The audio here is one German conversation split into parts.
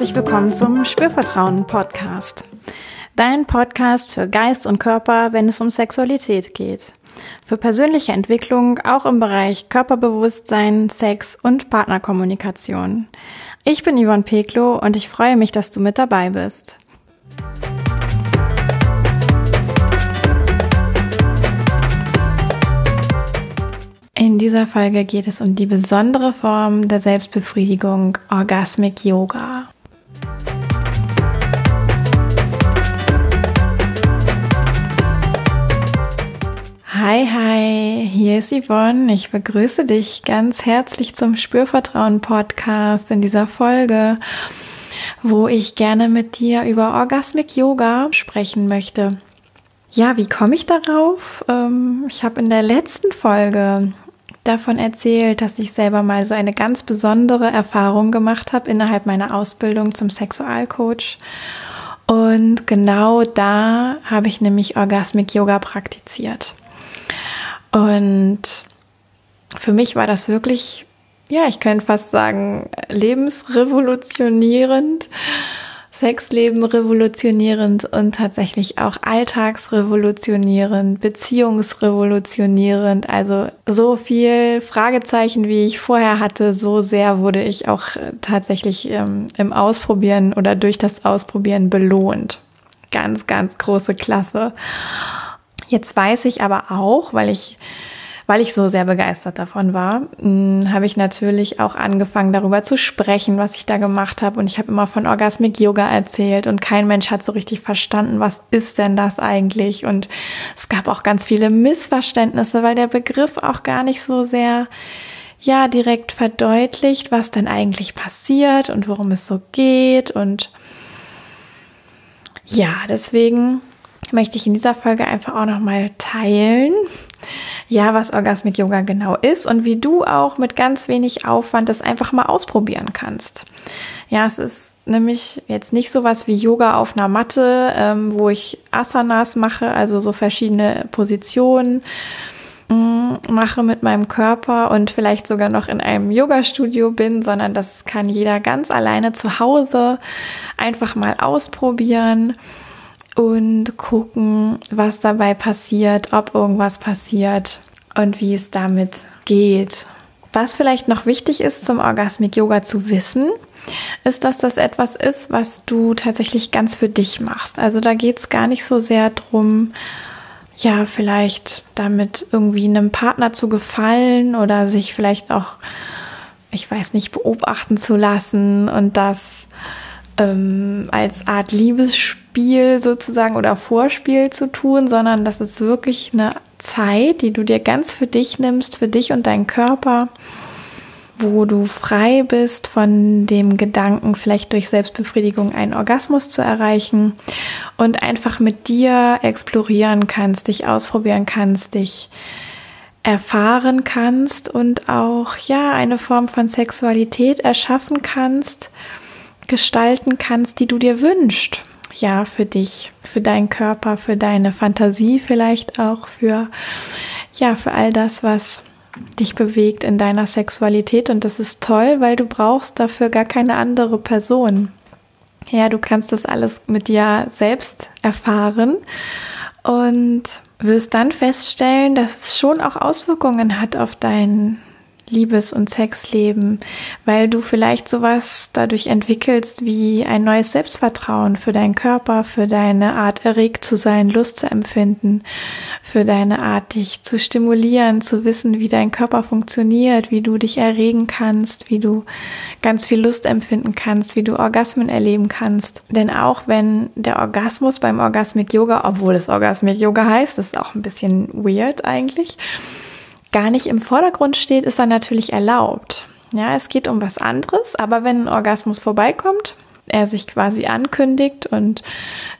herzlich willkommen zum Spürvertrauen Podcast. Dein Podcast für Geist und Körper, wenn es um Sexualität geht. Für persönliche Entwicklung auch im Bereich Körperbewusstsein, Sex und Partnerkommunikation. Ich bin Yvonne Peklo und ich freue mich, dass du mit dabei bist. In dieser Folge geht es um die besondere Form der Selbstbefriedigung Orgasmic Yoga. Hi, hi, hier ist Yvonne. Ich begrüße dich ganz herzlich zum Spürvertrauen Podcast in dieser Folge, wo ich gerne mit dir über Orgasmic Yoga sprechen möchte. Ja, wie komme ich darauf? Ähm, ich habe in der letzten Folge davon erzählt, dass ich selber mal so eine ganz besondere Erfahrung gemacht habe innerhalb meiner Ausbildung zum Sexualcoach. Und genau da habe ich nämlich Orgasmic Yoga praktiziert. Und für mich war das wirklich, ja, ich könnte fast sagen, lebensrevolutionierend. Sexleben revolutionierend und tatsächlich auch alltagsrevolutionierend, beziehungsrevolutionierend. Also so viel Fragezeichen, wie ich vorher hatte, so sehr wurde ich auch tatsächlich ähm, im Ausprobieren oder durch das Ausprobieren belohnt. Ganz, ganz große Klasse. Jetzt weiß ich aber auch, weil ich weil ich so sehr begeistert davon war, hm, habe ich natürlich auch angefangen, darüber zu sprechen, was ich da gemacht habe. Und ich habe immer von Orgasmic Yoga erzählt und kein Mensch hat so richtig verstanden, was ist denn das eigentlich? Und es gab auch ganz viele Missverständnisse, weil der Begriff auch gar nicht so sehr ja direkt verdeutlicht, was denn eigentlich passiert und worum es so geht. Und ja, deswegen möchte ich in dieser Folge einfach auch nochmal teilen, ja, was Orgasmic Yoga genau ist und wie du auch mit ganz wenig Aufwand das einfach mal ausprobieren kannst. Ja, es ist nämlich jetzt nicht so was wie Yoga auf einer Matte, ähm, wo ich Asanas mache, also so verschiedene Positionen mm, mache mit meinem Körper und vielleicht sogar noch in einem Yoga-Studio bin, sondern das kann jeder ganz alleine zu Hause einfach mal ausprobieren und gucken, was dabei passiert, ob irgendwas passiert und wie es damit geht. Was vielleicht noch wichtig ist zum Orgasmic Yoga zu wissen, ist, dass das etwas ist, was du tatsächlich ganz für dich machst. Also da geht es gar nicht so sehr drum, ja, vielleicht damit irgendwie einem Partner zu gefallen oder sich vielleicht auch, ich weiß nicht, beobachten zu lassen und das ähm, als Art Liebesspiel sozusagen oder Vorspiel zu tun, sondern das ist wirklich eine Zeit, die du dir ganz für dich nimmst, für dich und deinen Körper, wo du frei bist von dem Gedanken, vielleicht durch Selbstbefriedigung einen Orgasmus zu erreichen und einfach mit dir explorieren kannst, dich ausprobieren kannst, dich erfahren kannst und auch ja eine Form von Sexualität erschaffen kannst, gestalten kannst, die du dir wünschst ja, für dich, für deinen Körper, für deine Fantasie vielleicht auch, für, ja, für all das, was dich bewegt in deiner Sexualität. Und das ist toll, weil du brauchst dafür gar keine andere Person. Ja, du kannst das alles mit dir selbst erfahren und wirst dann feststellen, dass es schon auch Auswirkungen hat auf dein Liebes- und Sexleben, weil du vielleicht sowas dadurch entwickelst wie ein neues Selbstvertrauen für deinen Körper, für deine Art erregt zu sein, Lust zu empfinden, für deine Art dich zu stimulieren, zu wissen, wie dein Körper funktioniert, wie du dich erregen kannst, wie du ganz viel Lust empfinden kannst, wie du Orgasmen erleben kannst. Denn auch wenn der Orgasmus beim Orgasmic Yoga, obwohl es Orgasmic Yoga heißt, ist auch ein bisschen weird eigentlich, gar nicht im Vordergrund steht, ist er natürlich erlaubt. Ja, es geht um was anderes, aber wenn ein Orgasmus vorbeikommt, er sich quasi ankündigt und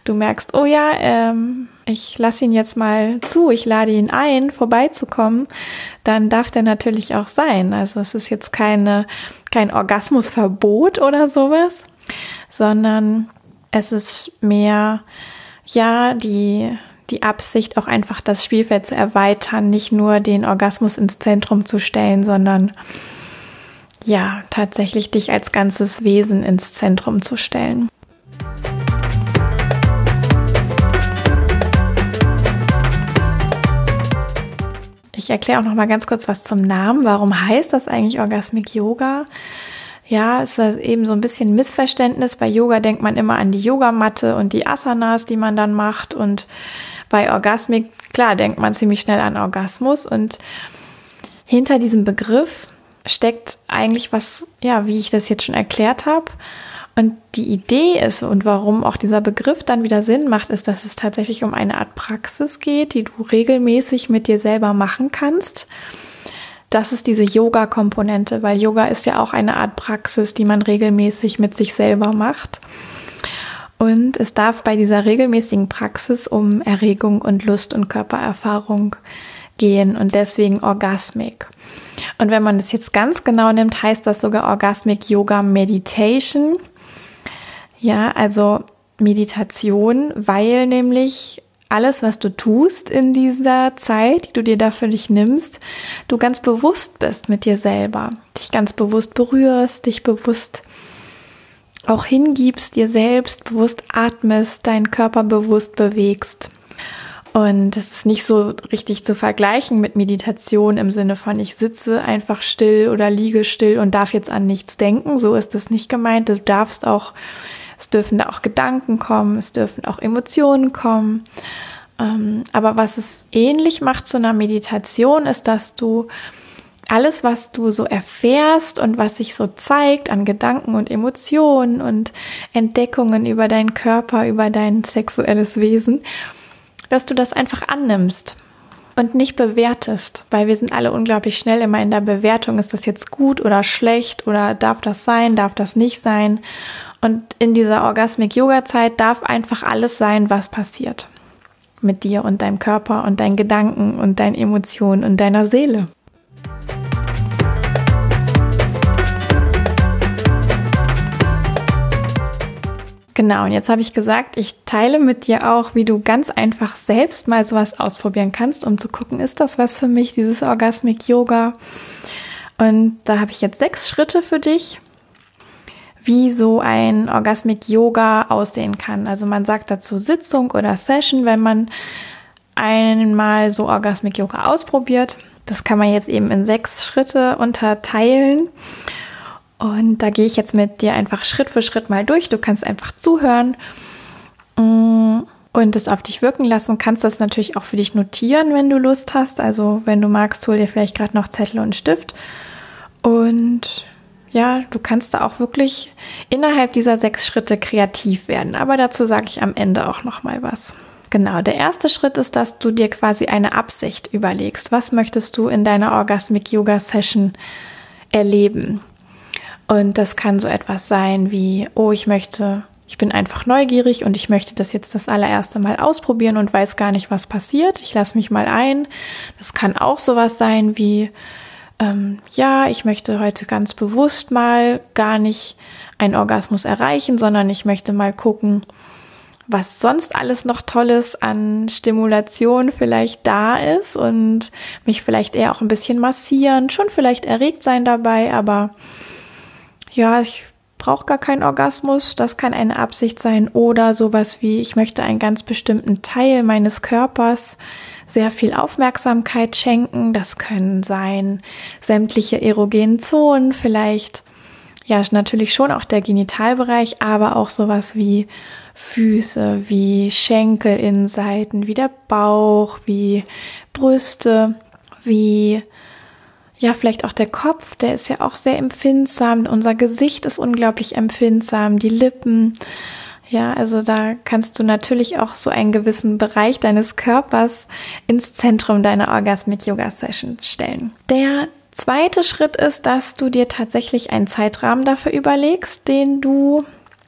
du merkst, oh ja, ähm, ich lasse ihn jetzt mal zu, ich lade ihn ein, vorbeizukommen, dann darf der natürlich auch sein. Also es ist jetzt keine, kein Orgasmusverbot oder sowas, sondern es ist mehr, ja, die die Absicht, auch einfach das Spielfeld zu erweitern, nicht nur den Orgasmus ins Zentrum zu stellen, sondern ja, tatsächlich dich als ganzes Wesen ins Zentrum zu stellen. Ich erkläre auch noch mal ganz kurz was zum Namen. Warum heißt das eigentlich Orgasmic Yoga? Ja, es ist eben so ein bisschen Missverständnis. Bei Yoga denkt man immer an die Yogamatte und die Asanas, die man dann macht. Und bei Orgasmik, klar, denkt man ziemlich schnell an Orgasmus. Und hinter diesem Begriff steckt eigentlich was, ja, wie ich das jetzt schon erklärt habe. Und die Idee ist und warum auch dieser Begriff dann wieder Sinn macht, ist, dass es tatsächlich um eine Art Praxis geht, die du regelmäßig mit dir selber machen kannst das ist diese Yoga-Komponente, weil Yoga ist ja auch eine Art Praxis, die man regelmäßig mit sich selber macht. Und es darf bei dieser regelmäßigen Praxis um Erregung und Lust und Körpererfahrung gehen und deswegen Orgasmik. Und wenn man das jetzt ganz genau nimmt, heißt das sogar Orgasmic Yoga Meditation. Ja, also Meditation, weil nämlich alles, was du tust in dieser Zeit, die du dir dafür nicht nimmst, du ganz bewusst bist mit dir selber, dich ganz bewusst berührst, dich bewusst auch hingibst, dir selbst bewusst atmest, deinen Körper bewusst bewegst. Und es ist nicht so richtig zu vergleichen mit Meditation im Sinne von ich sitze einfach still oder liege still und darf jetzt an nichts denken. So ist es nicht gemeint. Du darfst auch es dürfen da auch Gedanken kommen, es dürfen auch Emotionen kommen. Ähm, aber was es ähnlich macht zu einer Meditation, ist, dass du alles, was du so erfährst und was sich so zeigt an Gedanken und Emotionen und Entdeckungen über deinen Körper, über dein sexuelles Wesen, dass du das einfach annimmst und nicht bewertest, weil wir sind alle unglaublich schnell immer in der Bewertung, ist das jetzt gut oder schlecht oder darf das sein, darf das nicht sein. Und in dieser Orgasmic Yoga Zeit darf einfach alles sein, was passiert. Mit dir und deinem Körper und deinen Gedanken und deinen Emotionen und deiner Seele. Genau, und jetzt habe ich gesagt, ich teile mit dir auch, wie du ganz einfach selbst mal sowas ausprobieren kannst, um zu gucken, ist das was für mich, dieses Orgasmic Yoga? Und da habe ich jetzt sechs Schritte für dich, wie so ein Orgasmic Yoga aussehen kann. Also man sagt dazu Sitzung oder Session, wenn man einmal so Orgasmic Yoga ausprobiert. Das kann man jetzt eben in sechs Schritte unterteilen. Und da gehe ich jetzt mit dir einfach Schritt für Schritt mal durch. Du kannst einfach zuhören mm, und es auf dich wirken lassen. Kannst das natürlich auch für dich notieren, wenn du Lust hast. Also wenn du magst, hol dir vielleicht gerade noch Zettel und Stift. Und ja, du kannst da auch wirklich innerhalb dieser sechs Schritte kreativ werden. Aber dazu sage ich am Ende auch noch mal was. Genau, der erste Schritt ist, dass du dir quasi eine Absicht überlegst. Was möchtest du in deiner Orgasmic Yoga Session erleben? Und das kann so etwas sein wie, oh, ich möchte, ich bin einfach neugierig und ich möchte das jetzt das allererste Mal ausprobieren und weiß gar nicht, was passiert. Ich lasse mich mal ein. Das kann auch sowas sein wie, ähm, ja, ich möchte heute ganz bewusst mal gar nicht einen Orgasmus erreichen, sondern ich möchte mal gucken, was sonst alles noch Tolles an Stimulation vielleicht da ist und mich vielleicht eher auch ein bisschen massieren, schon vielleicht erregt sein dabei, aber ja, ich brauche gar keinen Orgasmus, das kann eine Absicht sein oder sowas wie ich möchte einen ganz bestimmten Teil meines Körpers sehr viel Aufmerksamkeit schenken. Das können sein sämtliche erogenen Zonen, vielleicht ja natürlich schon auch der Genitalbereich, aber auch sowas wie Füße, wie Schenkelinnenseiten, wie der Bauch, wie Brüste, wie ja, vielleicht auch der Kopf, der ist ja auch sehr empfindsam. Unser Gesicht ist unglaublich empfindsam, die Lippen, ja, also da kannst du natürlich auch so einen gewissen Bereich deines Körpers ins Zentrum deiner Orgasmic Yoga Session stellen. Der zweite Schritt ist, dass du dir tatsächlich einen Zeitrahmen dafür überlegst, den du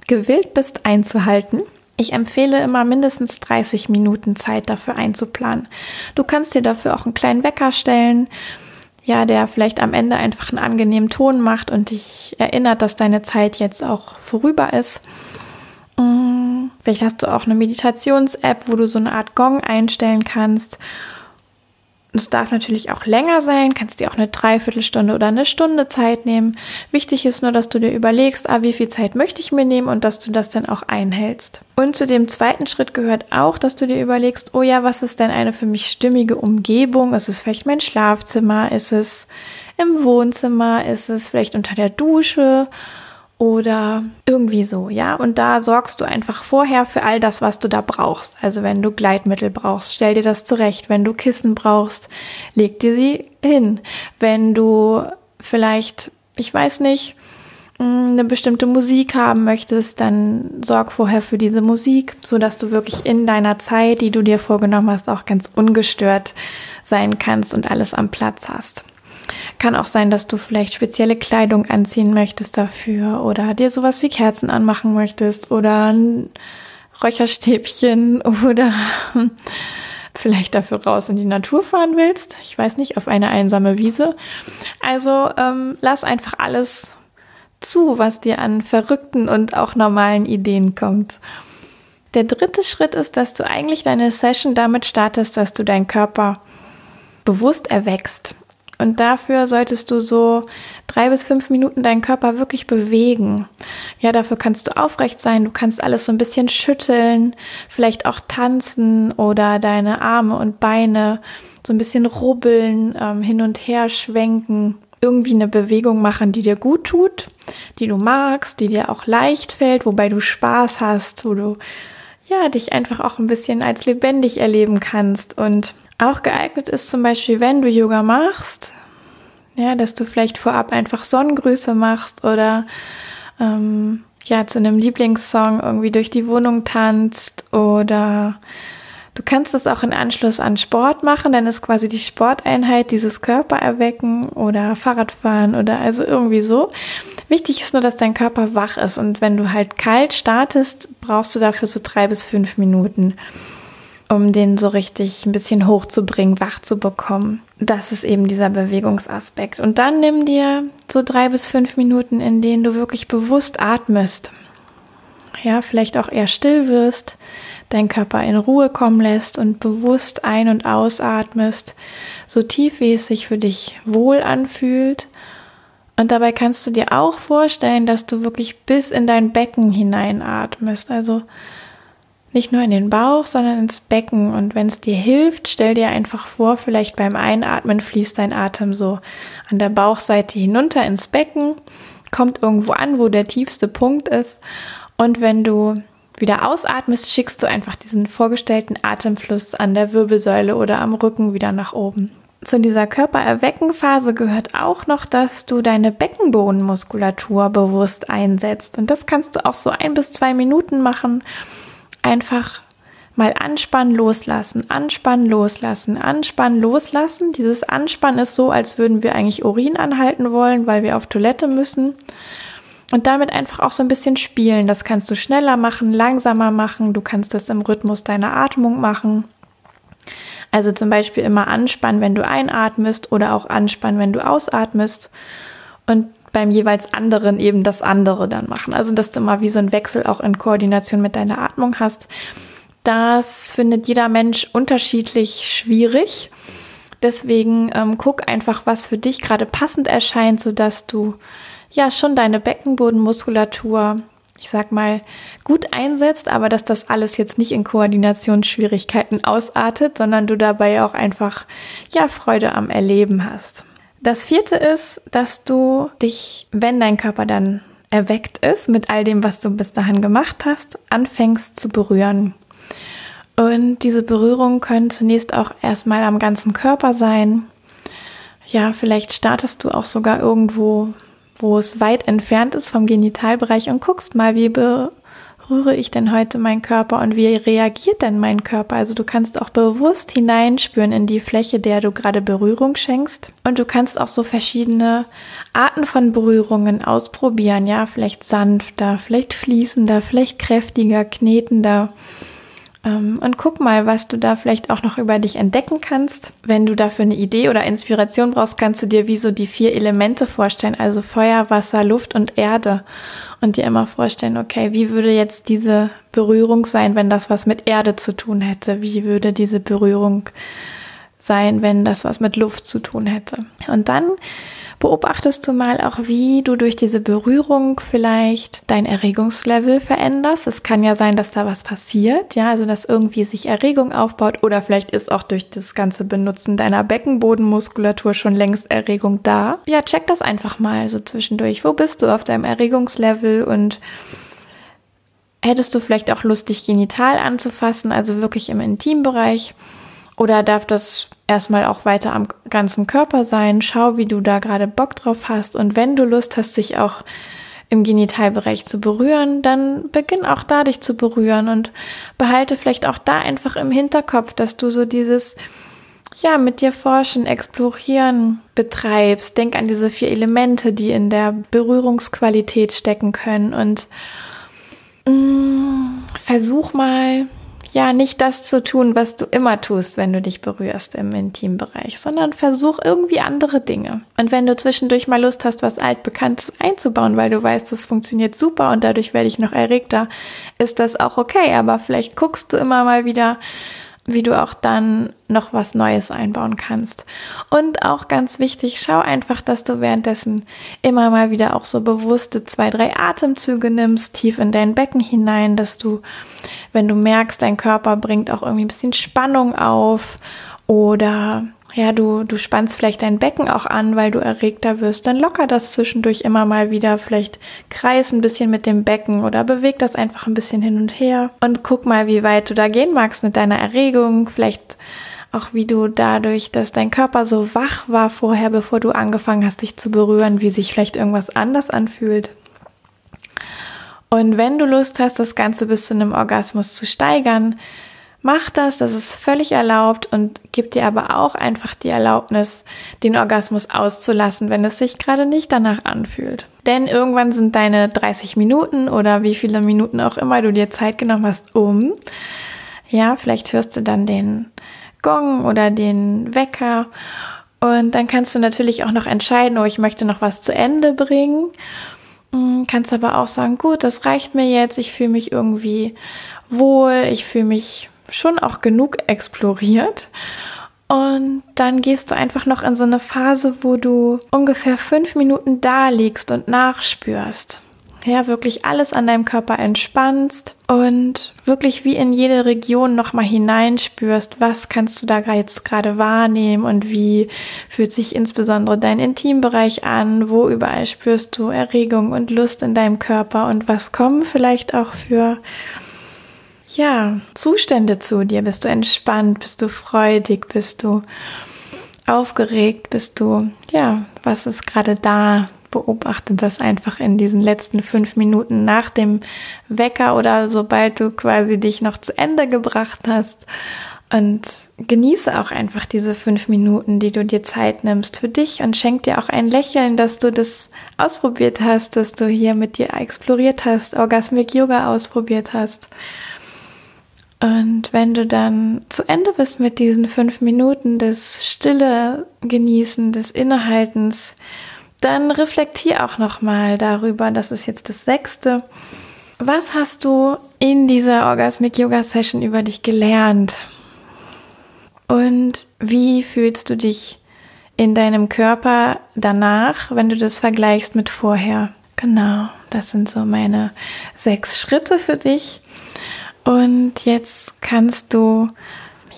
gewillt bist einzuhalten. Ich empfehle immer mindestens 30 Minuten Zeit dafür einzuplanen. Du kannst dir dafür auch einen kleinen Wecker stellen, ja, der vielleicht am Ende einfach einen angenehmen Ton macht und dich erinnert, dass deine Zeit jetzt auch vorüber ist. Mm, vielleicht hast du auch eine Meditations-App, wo du so eine Art Gong einstellen kannst. Es darf natürlich auch länger sein, kannst dir auch eine Dreiviertelstunde oder eine Stunde Zeit nehmen. Wichtig ist nur, dass du dir überlegst, ah, wie viel Zeit möchte ich mir nehmen und dass du das dann auch einhältst. Und zu dem zweiten Schritt gehört auch, dass du dir überlegst, oh ja, was ist denn eine für mich stimmige Umgebung? Ist es vielleicht mein Schlafzimmer? Ist es im Wohnzimmer? Ist es vielleicht unter der Dusche? Oder irgendwie so, ja. Und da sorgst du einfach vorher für all das, was du da brauchst. Also wenn du Gleitmittel brauchst, stell dir das zurecht. Wenn du Kissen brauchst, leg dir sie hin. Wenn du vielleicht, ich weiß nicht, mm, eine bestimmte Musik haben möchtest, dann sorg vorher für diese Musik, so dass du wirklich in deiner Zeit, die du dir vorgenommen hast, auch ganz ungestört sein kannst und alles am Platz hast. Kann auch sein, dass du vielleicht spezielle Kleidung anziehen möchtest dafür oder dir sowas wie Kerzen anmachen möchtest oder ein Räucherstäbchen oder vielleicht dafür raus in die Natur fahren willst. Ich weiß nicht, auf eine einsame Wiese. Also ähm, lass einfach alles zu, was dir an verrückten und auch normalen Ideen kommt. Der dritte Schritt ist, dass du eigentlich deine Session damit startest, dass du deinen Körper bewusst erwächst. Und dafür solltest du so drei bis fünf Minuten deinen Körper wirklich bewegen. Ja, dafür kannst du aufrecht sein, du kannst alles so ein bisschen schütteln, vielleicht auch tanzen oder deine Arme und Beine so ein bisschen rubbeln, ähm, hin und her schwenken. Irgendwie eine Bewegung machen, die dir gut tut, die du magst, die dir auch leicht fällt, wobei du Spaß hast, wo du ja dich einfach auch ein bisschen als lebendig erleben kannst und auch geeignet ist zum Beispiel, wenn du Yoga machst, ja, dass du vielleicht vorab einfach Sonnengrüße machst oder ähm, ja zu einem Lieblingssong irgendwie durch die Wohnung tanzt oder du kannst es auch in Anschluss an Sport machen, dann ist quasi die Sporteinheit dieses Körper erwecken oder Fahrradfahren oder also irgendwie so. Wichtig ist nur, dass dein Körper wach ist und wenn du halt kalt startest, brauchst du dafür so drei bis fünf Minuten um den so richtig ein bisschen hochzubringen, wach zu bekommen. Das ist eben dieser Bewegungsaspekt. Und dann nimm dir so drei bis fünf Minuten, in denen du wirklich bewusst atmest. Ja, vielleicht auch eher still wirst, deinen Körper in Ruhe kommen lässt und bewusst ein- und ausatmest, so tief wie es sich für dich wohl anfühlt. Und dabei kannst du dir auch vorstellen, dass du wirklich bis in dein Becken hineinatmest. Also nicht nur in den Bauch, sondern ins Becken. Und wenn es dir hilft, stell dir einfach vor, vielleicht beim Einatmen fließt dein Atem so an der Bauchseite hinunter ins Becken, kommt irgendwo an, wo der tiefste Punkt ist. Und wenn du wieder ausatmest, schickst du einfach diesen vorgestellten Atemfluss an der Wirbelsäule oder am Rücken wieder nach oben. Zu dieser Körpererweckenphase gehört auch noch, dass du deine Beckenbodenmuskulatur bewusst einsetzt. Und das kannst du auch so ein bis zwei Minuten machen einfach mal anspannen, loslassen, anspannen, loslassen, anspannen, loslassen. Dieses Anspannen ist so, als würden wir eigentlich Urin anhalten wollen, weil wir auf Toilette müssen. Und damit einfach auch so ein bisschen spielen. Das kannst du schneller machen, langsamer machen. Du kannst das im Rhythmus deiner Atmung machen. Also zum Beispiel immer anspannen, wenn du einatmest oder auch anspannen, wenn du ausatmest. Und beim jeweils anderen eben das andere dann machen. Also, dass du immer wie so ein Wechsel auch in Koordination mit deiner Atmung hast. Das findet jeder Mensch unterschiedlich schwierig. Deswegen ähm, guck einfach, was für dich gerade passend erscheint, so dass du ja schon deine Beckenbodenmuskulatur, ich sag mal, gut einsetzt, aber dass das alles jetzt nicht in Koordinationsschwierigkeiten ausartet, sondern du dabei auch einfach ja Freude am Erleben hast. Das vierte ist, dass du dich, wenn dein Körper dann erweckt ist mit all dem, was du bis dahin gemacht hast, anfängst zu berühren. Und diese Berührung können zunächst auch erstmal am ganzen Körper sein. Ja, vielleicht startest du auch sogar irgendwo, wo es weit entfernt ist vom Genitalbereich und guckst mal, wie rühre ich denn heute meinen Körper und wie reagiert denn mein Körper? Also du kannst auch bewusst hineinspüren in die Fläche, der du gerade Berührung schenkst. Und du kannst auch so verschiedene Arten von Berührungen ausprobieren. Ja, vielleicht sanfter, vielleicht fließender, vielleicht kräftiger, knetender. Ähm, und guck mal, was du da vielleicht auch noch über dich entdecken kannst. Wenn du dafür eine Idee oder Inspiration brauchst, kannst du dir wie so die vier Elemente vorstellen, also Feuer, Wasser, Luft und Erde. Und dir immer vorstellen, okay, wie würde jetzt diese Berührung sein, wenn das was mit Erde zu tun hätte? Wie würde diese Berührung sein, wenn das was mit Luft zu tun hätte. Und dann beobachtest du mal auch, wie du durch diese Berührung vielleicht dein Erregungslevel veränderst. Es kann ja sein, dass da was passiert, ja, also dass irgendwie sich Erregung aufbaut oder vielleicht ist auch durch das ganze Benutzen deiner Beckenbodenmuskulatur schon längst Erregung da. Ja, check das einfach mal so zwischendurch. Wo bist du auf deinem Erregungslevel und hättest du vielleicht auch Lust, dich genital anzufassen, also wirklich im Intimbereich? Oder darf das erstmal auch weiter am ganzen Körper sein? Schau, wie du da gerade Bock drauf hast. Und wenn du Lust hast, dich auch im Genitalbereich zu berühren, dann beginn auch da dich zu berühren und behalte vielleicht auch da einfach im Hinterkopf, dass du so dieses, ja, mit dir forschen, explorieren betreibst. Denk an diese vier Elemente, die in der Berührungsqualität stecken können und mh, mm, versuch mal ja nicht das zu tun, was du immer tust, wenn du dich berührst im Intimbereich, sondern versuch irgendwie andere Dinge. Und wenn du zwischendurch mal Lust hast, was altbekanntes einzubauen, weil du weißt, das funktioniert super und dadurch werde ich noch erregter, ist das auch okay. Aber vielleicht guckst du immer mal wieder, wie du auch dann noch was Neues einbauen kannst. Und auch ganz wichtig, schau einfach, dass du währenddessen immer mal wieder auch so bewusste zwei, drei Atemzüge nimmst, tief in dein Becken hinein, dass du, wenn du merkst, dein Körper bringt auch irgendwie ein bisschen Spannung auf oder ja, du, du spannst vielleicht dein Becken auch an, weil du erregter wirst, dann locker das zwischendurch immer mal wieder. Vielleicht kreis ein bisschen mit dem Becken oder beweg das einfach ein bisschen hin und her und guck mal, wie weit du da gehen magst mit deiner Erregung. Vielleicht auch wie du dadurch, dass dein Körper so wach war vorher, bevor du angefangen hast, dich zu berühren, wie sich vielleicht irgendwas anders anfühlt. Und wenn du Lust hast, das Ganze bis zu einem Orgasmus zu steigern, Mach das, das ist völlig erlaubt und gib dir aber auch einfach die Erlaubnis, den Orgasmus auszulassen, wenn es sich gerade nicht danach anfühlt. Denn irgendwann sind deine 30 Minuten oder wie viele Minuten auch immer du dir Zeit genommen hast, um. Ja, vielleicht hörst du dann den Gong oder den Wecker und dann kannst du natürlich auch noch entscheiden, oh, ich möchte noch was zu Ende bringen. Hm, kannst aber auch sagen, gut, das reicht mir jetzt, ich fühle mich irgendwie wohl, ich fühle mich schon auch genug exploriert. Und dann gehst du einfach noch in so eine Phase, wo du ungefähr fünf Minuten da liegst und nachspürst. Ja, wirklich alles an deinem Körper entspannst und wirklich wie in jede Region nochmal hineinspürst, was kannst du da jetzt gerade wahrnehmen und wie fühlt sich insbesondere dein Intimbereich an, wo überall spürst du Erregung und Lust in deinem Körper und was kommen vielleicht auch für ja, Zustände zu dir? Bist du entspannt? Bist du freudig? Bist du aufgeregt? Bist du, ja, was ist gerade da? Beobachte das einfach in diesen letzten fünf Minuten nach dem Wecker oder sobald du quasi dich noch zu Ende gebracht hast. Und genieße auch einfach diese fünf Minuten, die du dir Zeit nimmst für dich und schenk dir auch ein Lächeln, dass du das ausprobiert hast, dass du hier mit dir exploriert hast, Orgasmic Yoga ausprobiert hast. Und wenn du dann zu Ende bist mit diesen fünf Minuten des Stille genießen, des Innehaltens, dann reflektier auch nochmal darüber, das ist jetzt das sechste. Was hast du in dieser Orgasmic Yoga Session über dich gelernt? Und wie fühlst du dich in deinem Körper danach, wenn du das vergleichst mit vorher? Genau, das sind so meine sechs Schritte für dich. Und jetzt kannst du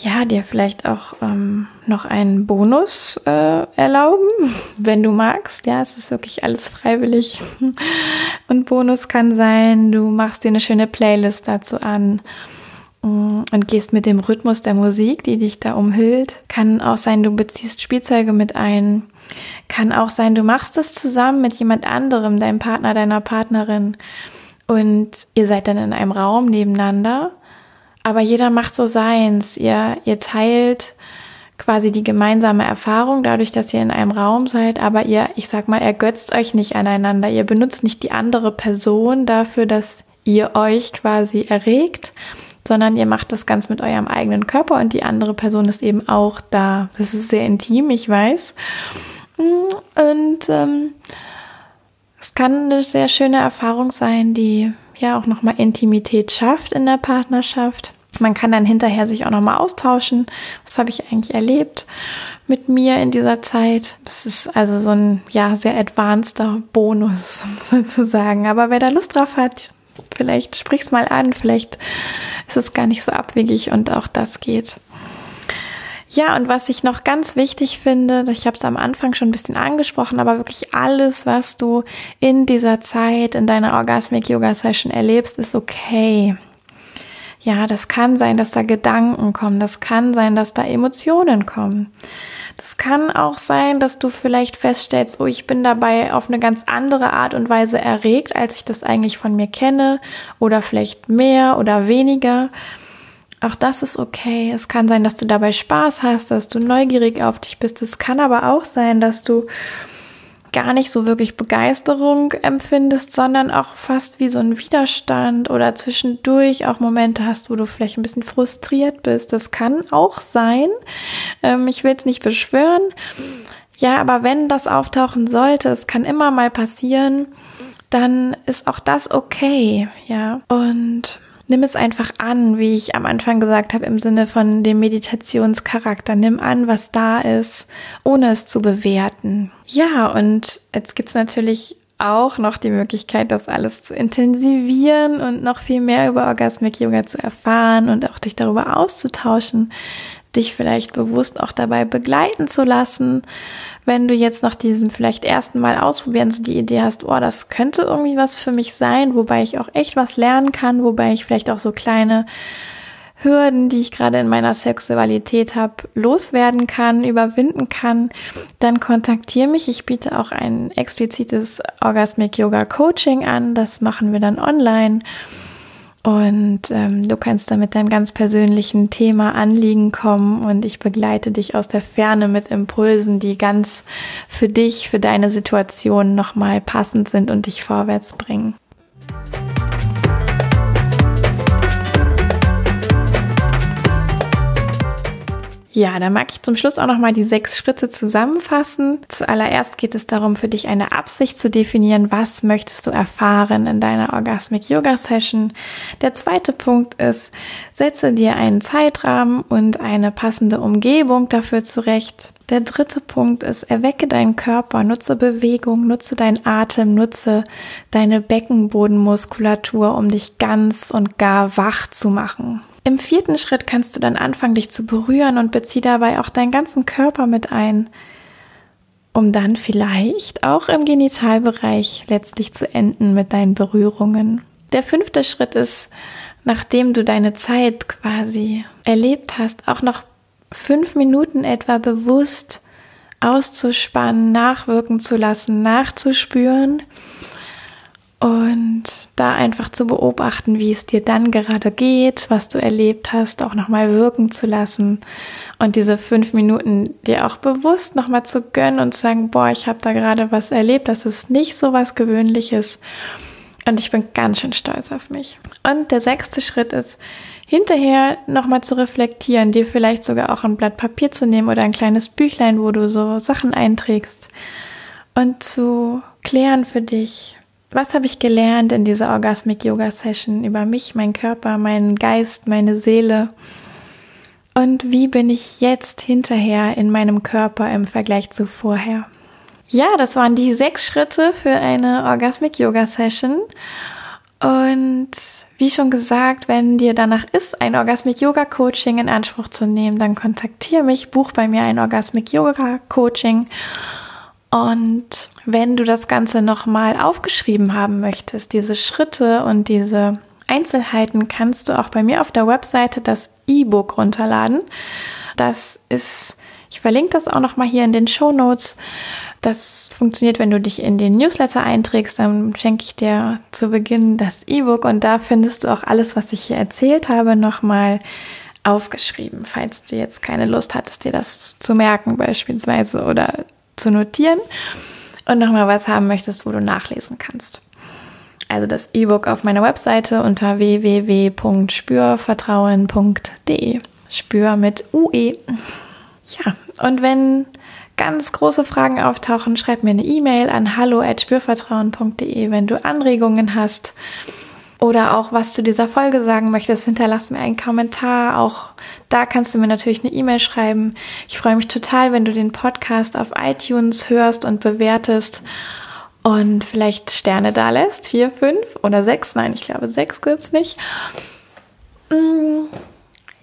ja dir vielleicht auch ähm, noch einen Bonus äh, erlauben, wenn du magst. Ja, es ist wirklich alles freiwillig. Und Bonus kann sein, du machst dir eine schöne Playlist dazu an mm, und gehst mit dem Rhythmus der Musik, die dich da umhüllt. Kann auch sein, du beziehst Spielzeuge mit ein. Kann auch sein, du machst es zusammen mit jemand anderem, deinem Partner, deiner Partnerin. Und ihr seid dann in einem Raum nebeneinander, aber jeder macht so seins. Ihr, ihr teilt quasi die gemeinsame Erfahrung dadurch, dass ihr in einem Raum seid, aber ihr, ich sag mal, ergötzt euch nicht aneinander. Ihr benutzt nicht die andere Person dafür, dass ihr euch quasi erregt, sondern ihr macht das ganz mit eurem eigenen Körper und die andere Person ist eben auch da. Das ist sehr intim, ich weiß. Und ähm, es kann eine sehr schöne Erfahrung sein, die ja auch nochmal Intimität schafft in der Partnerschaft. Man kann dann hinterher sich auch nochmal austauschen. Was habe ich eigentlich erlebt mit mir in dieser Zeit? Das ist also so ein, ja, sehr advanceder Bonus sozusagen. Aber wer da Lust drauf hat, vielleicht sprich's mal an. Vielleicht ist es gar nicht so abwegig und auch das geht. Ja, und was ich noch ganz wichtig finde, ich habe es am Anfang schon ein bisschen angesprochen, aber wirklich alles, was du in dieser Zeit, in deiner Orgasmic Yoga Session erlebst, ist okay. Ja, das kann sein, dass da Gedanken kommen, das kann sein, dass da Emotionen kommen. Das kann auch sein, dass du vielleicht feststellst, oh, ich bin dabei auf eine ganz andere Art und Weise erregt, als ich das eigentlich von mir kenne, oder vielleicht mehr oder weniger. Auch das ist okay. Es kann sein, dass du dabei Spaß hast, dass du neugierig auf dich bist. Es kann aber auch sein, dass du gar nicht so wirklich Begeisterung empfindest, sondern auch fast wie so ein Widerstand oder zwischendurch auch Momente hast, wo du vielleicht ein bisschen frustriert bist. Das kann auch sein. Ähm, ich will es nicht beschwören. Ja, aber wenn das auftauchen sollte, es kann immer mal passieren, dann ist auch das okay. Ja. Und Nimm es einfach an, wie ich am Anfang gesagt habe, im Sinne von dem Meditationscharakter. Nimm an, was da ist, ohne es zu bewerten. Ja, und jetzt gibt's natürlich auch noch die Möglichkeit, das alles zu intensivieren und noch viel mehr über Orgasmic Yoga zu erfahren und auch dich darüber auszutauschen, dich vielleicht bewusst auch dabei begleiten zu lassen wenn du jetzt noch diesen vielleicht ersten Mal ausprobieren, so die Idee hast, oh, das könnte irgendwie was für mich sein, wobei ich auch echt was lernen kann, wobei ich vielleicht auch so kleine Hürden, die ich gerade in meiner Sexualität habe, loswerden kann, überwinden kann, dann kontaktiere mich. Ich biete auch ein explizites Orgasmic Yoga Coaching an. Das machen wir dann online. Und ähm, du kannst da mit deinem ganz persönlichen Thema Anliegen kommen und ich begleite dich aus der Ferne mit Impulsen, die ganz für dich, für deine Situation nochmal passend sind und dich vorwärts bringen. Ja, dann mag ich zum Schluss auch noch mal die sechs Schritte zusammenfassen. Zuallererst geht es darum, für dich eine Absicht zu definieren, was möchtest du erfahren in deiner Orgasmic Yoga Session. Der zweite Punkt ist, setze dir einen Zeitrahmen und eine passende Umgebung dafür zurecht. Der dritte Punkt ist, erwecke deinen Körper, nutze Bewegung, nutze deinen Atem, nutze deine Beckenbodenmuskulatur, um dich ganz und gar wach zu machen. Im vierten Schritt kannst du dann anfangen, dich zu berühren und bezieh dabei auch deinen ganzen Körper mit ein, um dann vielleicht auch im Genitalbereich letztlich zu enden mit deinen Berührungen. Der fünfte Schritt ist, nachdem du deine Zeit quasi erlebt hast, auch noch fünf Minuten etwa bewusst auszuspannen, nachwirken zu lassen, nachzuspüren und da einfach zu beobachten, wie es dir dann gerade geht, was du erlebt hast, auch nochmal wirken zu lassen und diese fünf Minuten dir auch bewusst nochmal zu gönnen und zu sagen, boah, ich habe da gerade was erlebt, das ist nicht so was Gewöhnliches und ich bin ganz schön stolz auf mich. Und der sechste Schritt ist, hinterher nochmal zu reflektieren, dir vielleicht sogar auch ein Blatt Papier zu nehmen oder ein kleines Büchlein, wo du so Sachen einträgst und zu klären für dich, was habe ich gelernt in dieser Orgasmic Yoga Session über mich, meinen Körper, meinen Geist, meine Seele? Und wie bin ich jetzt hinterher in meinem Körper im Vergleich zu vorher? Ja, das waren die sechs Schritte für eine Orgasmic Yoga Session. Und wie schon gesagt, wenn dir danach ist, ein Orgasmic Yoga Coaching in Anspruch zu nehmen, dann kontaktiere mich, buch bei mir ein Orgasmic Yoga Coaching und wenn du das Ganze nochmal aufgeschrieben haben möchtest, diese Schritte und diese Einzelheiten, kannst du auch bei mir auf der Webseite das E-Book runterladen. Das ist, ich verlinke das auch nochmal hier in den Show Notes. Das funktioniert, wenn du dich in den Newsletter einträgst, dann schenke ich dir zu Beginn das E-Book und da findest du auch alles, was ich hier erzählt habe, nochmal aufgeschrieben, falls du jetzt keine Lust hattest, dir das zu merken beispielsweise oder zu notieren und nochmal was haben möchtest, wo du nachlesen kannst. Also das E-Book auf meiner Webseite unter www.spürvertrauen.de. Spür mit UE. Ja, und wenn ganz große Fragen auftauchen, schreib mir eine E-Mail an hallo@spürvertrauen.de, wenn du Anregungen hast oder auch was zu dieser Folge sagen möchtest, hinterlass mir einen Kommentar. Auch da kannst du mir natürlich eine E-Mail schreiben. Ich freue mich total, wenn du den Podcast auf iTunes hörst und bewertest und vielleicht Sterne da lässt. Vier, fünf oder sechs. Nein, ich glaube, sechs gibt's nicht. Mm,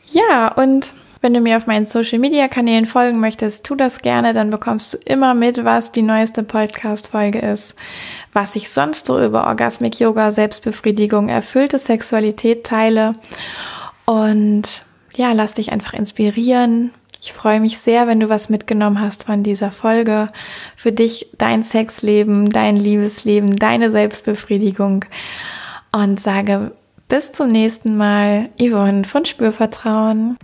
ja, und wenn du mir auf meinen Social Media Kanälen folgen möchtest, tu das gerne, dann bekommst du immer mit, was die neueste Podcast Folge ist, was ich sonst so über Orgasmic Yoga, Selbstbefriedigung, erfüllte Sexualität teile. Und ja, lass dich einfach inspirieren. Ich freue mich sehr, wenn du was mitgenommen hast von dieser Folge. Für dich, dein Sexleben, dein Liebesleben, deine Selbstbefriedigung. Und sage bis zum nächsten Mal, Yvonne von Spürvertrauen.